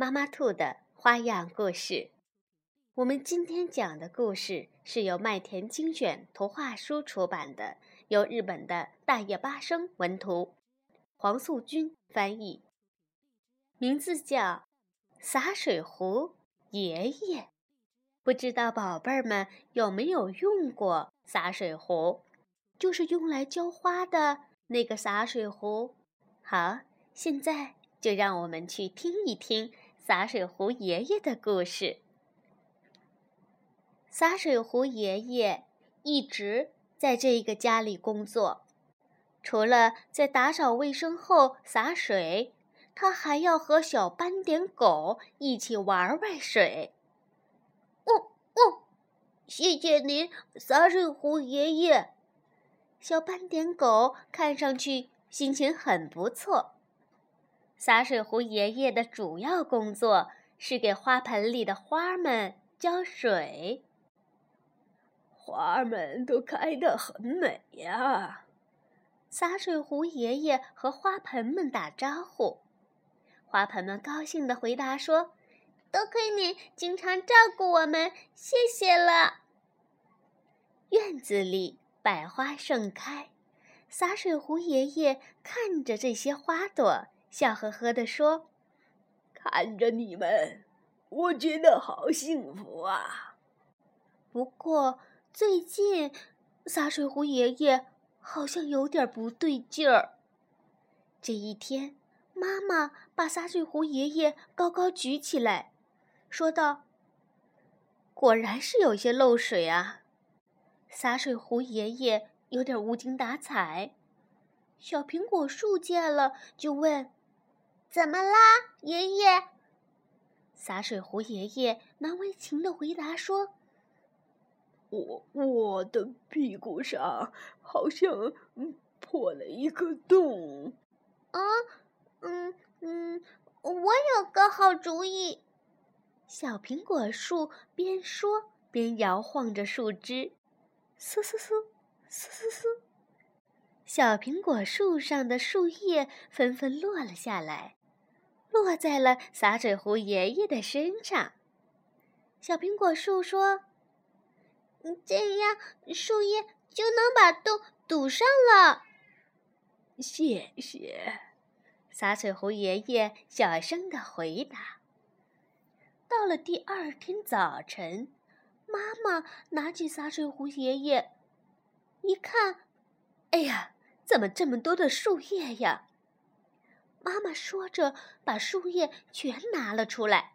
妈妈兔的花样故事，我们今天讲的故事是由麦田精选图画书出版的，由日本的大叶八生文图，黄素君翻译，名字叫《洒水壶爷爷》。不知道宝贝儿们有没有用过洒水壶？就是用来浇花的那个洒水壶。好，现在就让我们去听一听。洒水壶爷爷的故事。洒水壶爷爷一直在这个家里工作，除了在打扫卫生后洒水，他还要和小斑点狗一起玩玩水。哦哦，谢谢您，洒水壶爷爷。小斑点狗看上去心情很不错。洒水壶爷爷的主要工作是给花盆里的花们浇水。花儿们都开得很美呀！洒水壶爷爷和花盆们打招呼，花盆们高兴地回答说：“多亏您经常照顾我们，谢谢了。”院子里百花盛开，洒水壶爷爷看着这些花朵。笑呵呵地说：“看着你们，我觉得好幸福啊。不过最近，洒水壶爷爷好像有点不对劲儿。这一天，妈妈把洒水壶爷爷高高举起来，说道：‘果然是有些漏水啊。’洒水壶爷爷有点无精打采。小苹果树见了，就问。”怎么啦，爷爷？洒水壶爷爷难为情的回答说：“我我的屁股上好像破了一个洞。”啊，嗯嗯，我有个好主意。小苹果树边说边摇晃着树枝，嗖嗖嗖，嗖嗖嗖，小苹果树上的树叶纷纷落了下来。落在了洒水壶爷爷的身上。小苹果树说：“这样树叶就能把洞堵上了。”谢谢，洒水壶爷爷小声的回答。到了第二天早晨，妈妈拿起洒水壶爷爷，一看，哎呀，怎么这么多的树叶呀？妈妈说着，把树叶全拿了出来。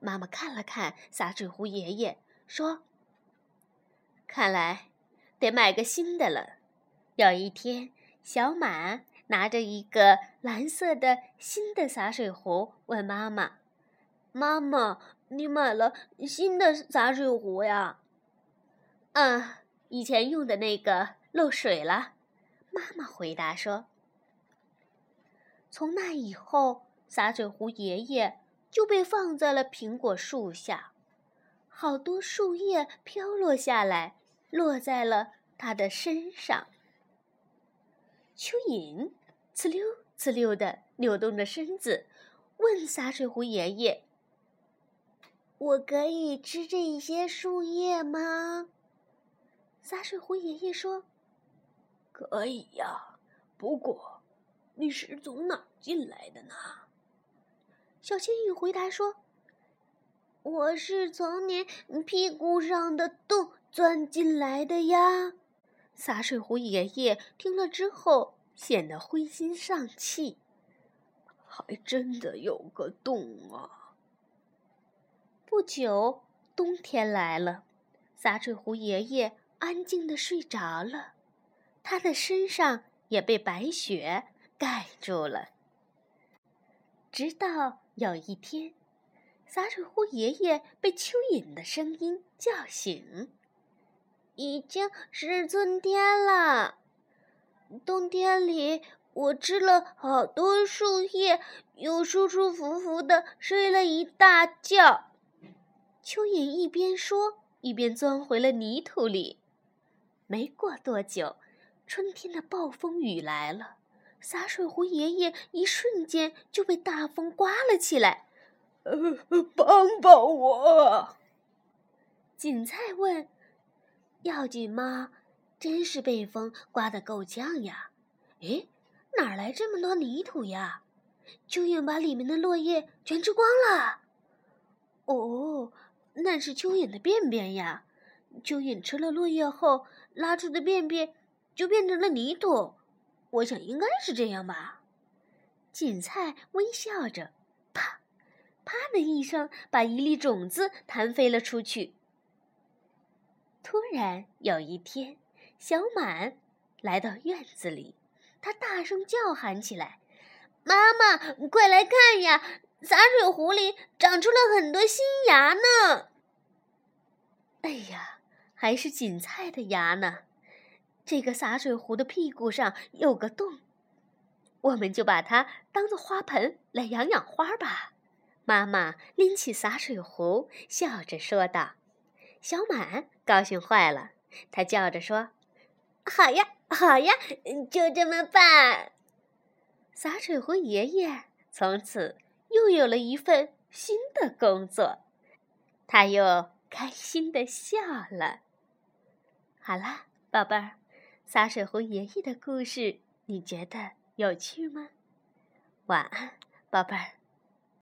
妈妈看了看洒水壶爷爷，说：“看来得买个新的了。”有一天，小满拿着一个蓝色的新的洒水壶，问妈妈：“妈妈，你买了新的洒水壶呀？”“嗯，以前用的那个漏水了。”妈妈回答说。从那以后，洒水壶爷爷就被放在了苹果树下，好多树叶飘落下来，落在了他的身上。蚯蚓呲溜呲溜的扭动着身子，问洒水壶爷爷：“我可以吃这些树叶吗？”洒水壶爷爷说：“可以呀，不过……”你是从哪进来的呢？小仙女回答说：“我是从您屁股上的洞钻进来的呀。”洒水壶爷爷听了之后显得灰心丧气。还真的有个洞啊！不久，冬天来了，洒水壶爷爷安静的睡着了，他的身上也被白雪。盖住了。直到有一天，洒水壶爷爷被蚯蚓的声音叫醒。已经是春天了，冬天里我吃了好多树叶，又舒舒服服的睡了一大觉。蚯蚓一边说，一边钻回了泥土里。没过多久，春天的暴风雨来了，洒水壶爷爷一瞬间就被大风刮了起来。呃，帮帮我！锦菜问。要紧吗？真是被风刮得够呛呀！诶，哪来这么多泥土呀？蚯蚓把里面的落叶全吃光了。哦，那是蚯蚓的便便呀！蚯蚓吃了落叶后拉出的便便就变成了泥土，我想应该是这样吧。锦菜微笑着，啪，啪的一声，把一粒种子弹飞了出去。突然有一天，小满来到院子里，他大声叫喊起来：“妈妈，快来看呀！洒水壶里长出了很多新芽呢！”哎呀，还是锦菜的芽呢！这个洒水壶的屁股上有个洞，我们就把它当做花盆来养养花吧。妈妈拎起洒水壶，笑着说道。小满高兴坏了，他叫着说：“好呀，好呀，就这么办！”洒水壶爷爷从此又有了一份新的工作，他又开心的笑了。好了，宝贝儿，洒水壶爷爷的故事你觉得有趣吗？晚安，宝贝儿。